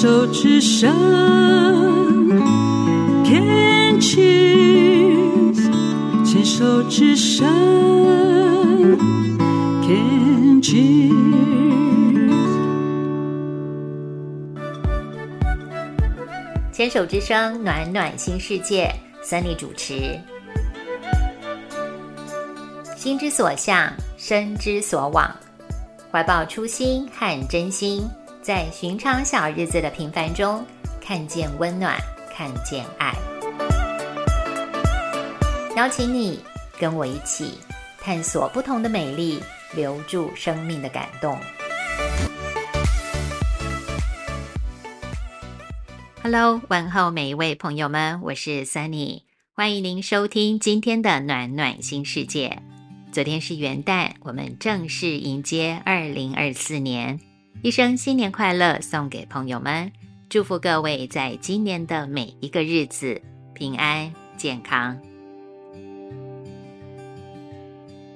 手之声，Can cheers，牵手之声，Can cheers。牵手之声，暖暖新世界，Sunny 主持。心之所向，身之所往，怀抱初心和真心。在寻常小日子的平凡中，看见温暖，看见爱。邀请你跟我一起探索不同的美丽，留住生命的感动。Hello，问候每一位朋友们，我是 Sunny，欢迎您收听今天的暖暖新世界。昨天是元旦，我们正式迎接二零二四年。一生新年快乐，送给朋友们，祝福各位在今年的每一个日子平安健康。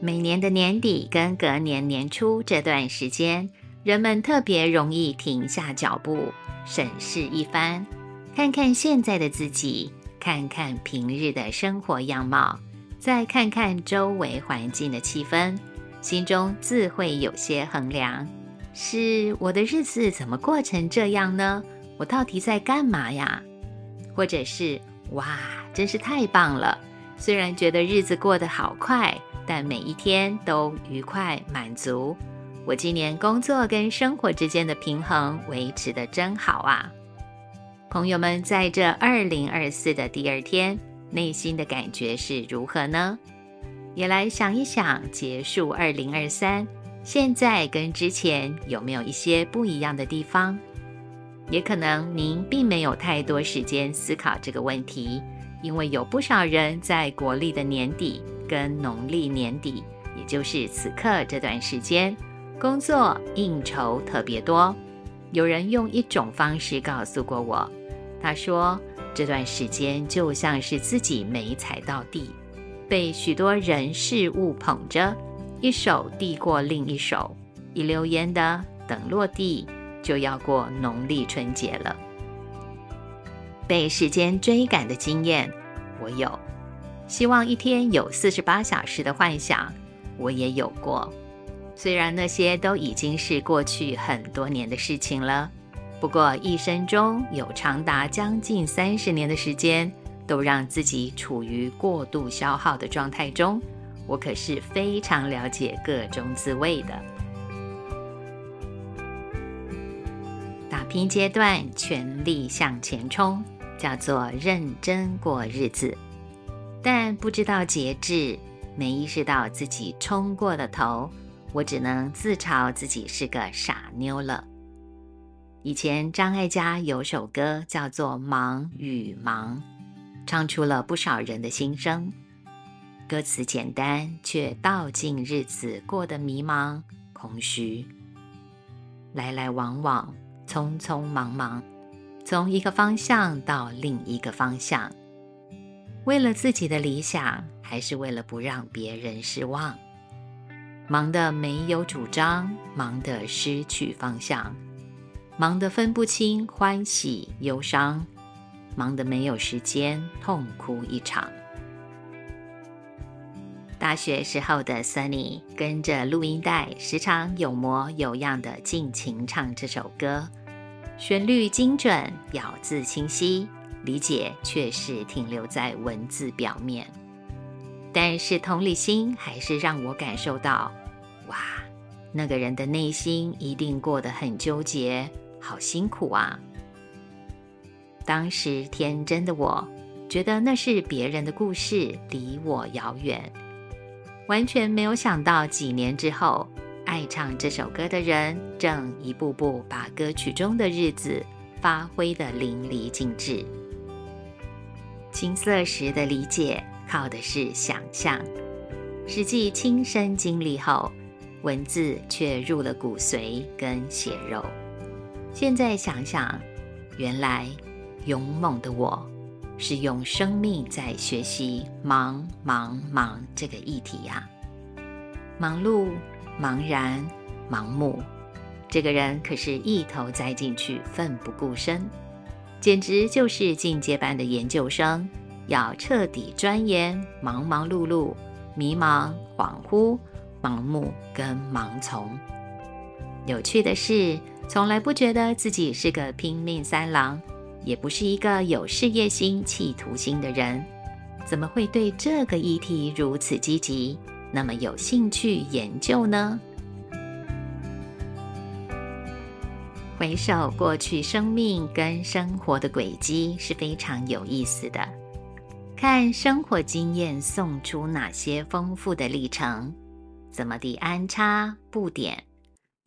每年的年底跟隔年年初这段时间，人们特别容易停下脚步，审视一番，看看现在的自己，看看平日的生活样貌，再看看周围环境的气氛，心中自会有些衡量。是我的日子怎么过成这样呢？我到底在干嘛呀？或者是哇，真是太棒了！虽然觉得日子过得好快，但每一天都愉快满足。我今年工作跟生活之间的平衡维持的真好啊！朋友们，在这二零二四的第二天，内心的感觉是如何呢？也来想一想，结束二零二三。现在跟之前有没有一些不一样的地方？也可能您并没有太多时间思考这个问题，因为有不少人在国历的年底跟农历年底，也就是此刻这段时间，工作应酬特别多。有人用一种方式告诉过我，他说这段时间就像是自己没踩到地，被许多人事物捧着。一手递过另一手，一溜烟的等落地，就要过农历春节了。被时间追赶的经验，我有；希望一天有四十八小时的幻想，我也有过。虽然那些都已经是过去很多年的事情了，不过一生中有长达将近三十年的时间，都让自己处于过度消耗的状态中。我可是非常了解各种滋味的。打拼阶段，全力向前冲，叫做认真过日子。但不知道节制，没意识到自己冲过了头，我只能自嘲自己是个傻妞了。以前张艾嘉有首歌叫做《忙与忙》，唱出了不少人的心声。歌词简单，却道尽日子过得迷茫、空虚。来来往往，匆匆忙忙，从一个方向到另一个方向，为了自己的理想，还是为了不让别人失望？忙得没有主张，忙得失去方向，忙得分不清欢喜忧伤，忙得没有时间痛哭一场。大学时候的 Sunny 跟着录音带，时常有模有样的尽情唱这首歌，旋律精准，咬字清晰，理解却是停留在文字表面。但是同理心还是让我感受到，哇，那个人的内心一定过得很纠结，好辛苦啊！当时天真的我，觉得那是别人的故事，离我遥远。完全没有想到，几年之后，爱唱这首歌的人正一步步把歌曲中的日子发挥的淋漓尽致。青涩时的理解靠的是想象，实际亲身经历后，文字却入了骨髓跟血肉。现在想想，原来勇猛的我。是用生命在学习“忙忙忙”这个议题呀，忙碌、茫然、盲目，这个人可是一头栽进去，奋不顾身，简直就是进阶班的研究生，要彻底钻研，忙忙碌碌，迷茫、恍惚、盲目跟盲从。有趣的是，从来不觉得自己是个拼命三郎，也不是一个有事业心、企图心的人，怎么会对这个议题如此积极，那么有兴趣研究呢？回首过去，生命跟生活的轨迹是非常有意思的。看生活经验送出哪些丰富的历程，怎么地安插布点，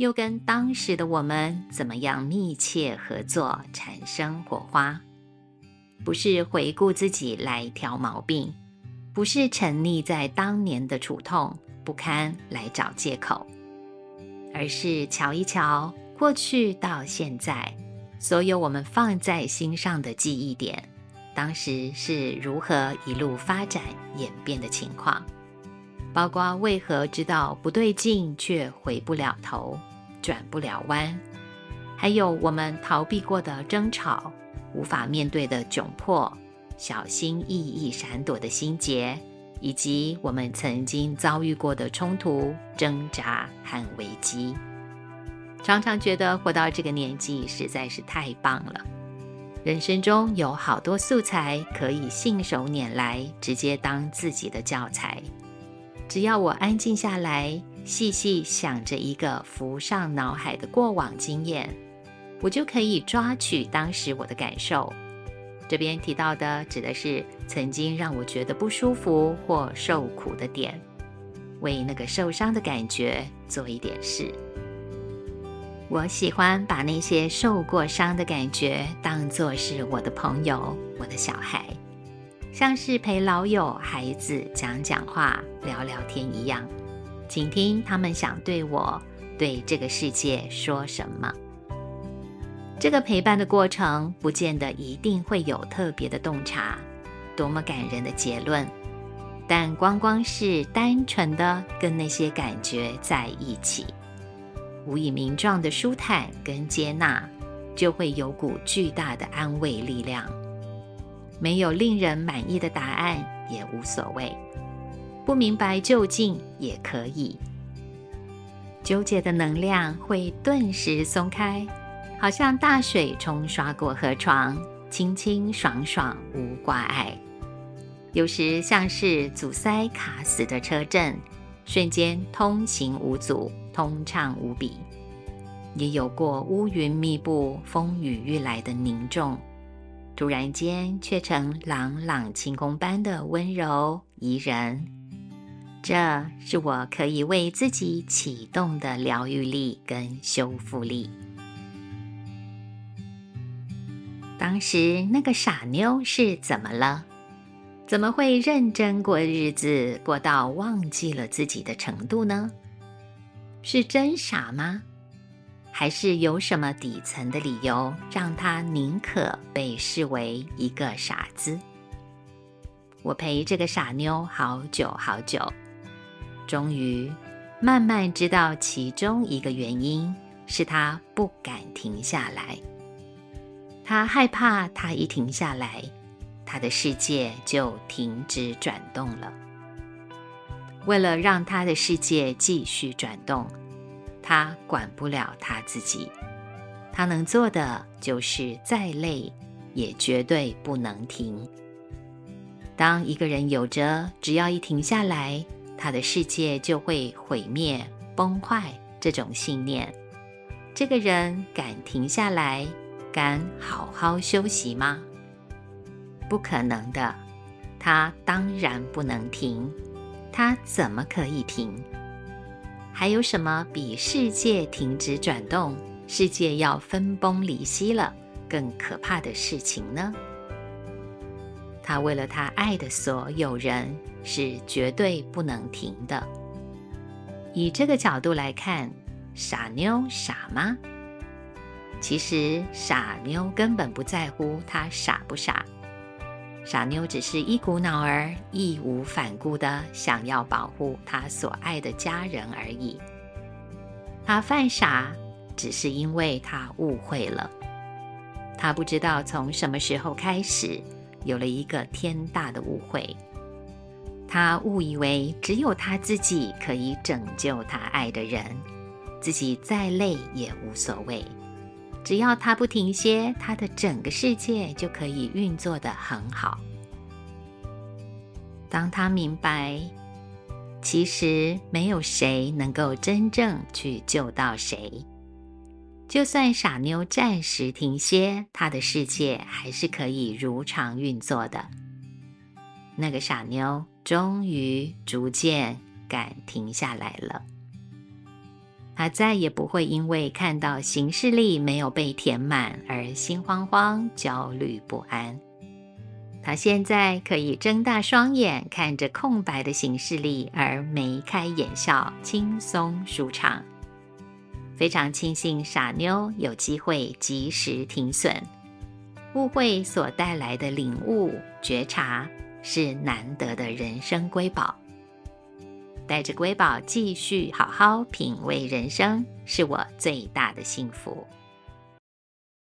又跟当时的我们怎么样密切合作，产生火花。不是回顾自己来挑毛病，不是沉溺在当年的苦痛不堪来找借口，而是瞧一瞧。过去到现在，所有我们放在心上的记忆点，当时是如何一路发展演变的情况，包括为何知道不对劲却回不了头、转不了弯，还有我们逃避过的争吵、无法面对的窘迫、小心翼翼闪躲的心结，以及我们曾经遭遇过的冲突、挣扎和危机。常常觉得活到这个年纪实在是太棒了，人生中有好多素材可以信手拈来，直接当自己的教材。只要我安静下来，细细想着一个浮上脑海的过往经验，我就可以抓取当时我的感受。这边提到的指的是曾经让我觉得不舒服或受苦的点，为那个受伤的感觉做一点事。我喜欢把那些受过伤的感觉当作是我的朋友，我的小孩，像是陪老友、孩子讲讲话、聊聊天一样，请听他们想对我、对这个世界说什么。这个陪伴的过程，不见得一定会有特别的洞察，多么感人的结论，但光光是单纯的跟那些感觉在一起。无以名状的舒坦跟接纳，就会有股巨大的安慰力量。没有令人满意的答案也无所谓，不明白就竟也可以。纠结的能量会顿时松开，好像大水冲刷过河床，清清爽爽无挂碍。有时像是阻塞卡死的车阵，瞬间通行无阻。通畅无比，也有过乌云密布、风雨欲来的凝重，突然间却成朗朗晴空般的温柔宜人。这是我可以为自己启动的疗愈力跟修复力。当时那个傻妞是怎么了？怎么会认真过日子，过到忘记了自己的程度呢？是真傻吗？还是有什么底层的理由让她宁可被视为一个傻子？我陪这个傻妞好久好久，终于慢慢知道其中一个原因是他不敢停下来。他害怕，他一停下来，他的世界就停止转动了。为了让他的世界继续转动，他管不了他自己。他能做的就是再累，也绝对不能停。当一个人有着只要一停下来，他的世界就会毁灭崩坏这种信念，这个人敢停下来，敢好好休息吗？不可能的。他当然不能停。他怎么可以停？还有什么比世界停止转动、世界要分崩离析了更可怕的事情呢？他为了他爱的所有人是绝对不能停的。以这个角度来看，傻妞傻吗？其实傻妞根本不在乎他傻不傻。傻妞只是一股脑儿义无反顾的想要保护他所爱的家人而已。他犯傻，只是因为他误会了。他不知道从什么时候开始，有了一个天大的误会。他误以为只有他自己可以拯救他爱的人，自己再累也无所谓。只要他不停歇，他的整个世界就可以运作得很好。当他明白，其实没有谁能够真正去救到谁，就算傻妞暂时停歇，他的世界还是可以如常运作的。那个傻妞终于逐渐敢停下来了。她再也不会因为看到行事历没有被填满而心慌慌、焦虑不安。她现在可以睁大双眼看着空白的行事历，而眉开眼笑，轻松舒畅。非常庆幸傻妞有机会及时停损，误会所带来的领悟觉察是难得的人生瑰宝。带着瑰宝继续好好品味人生，是我最大的幸福。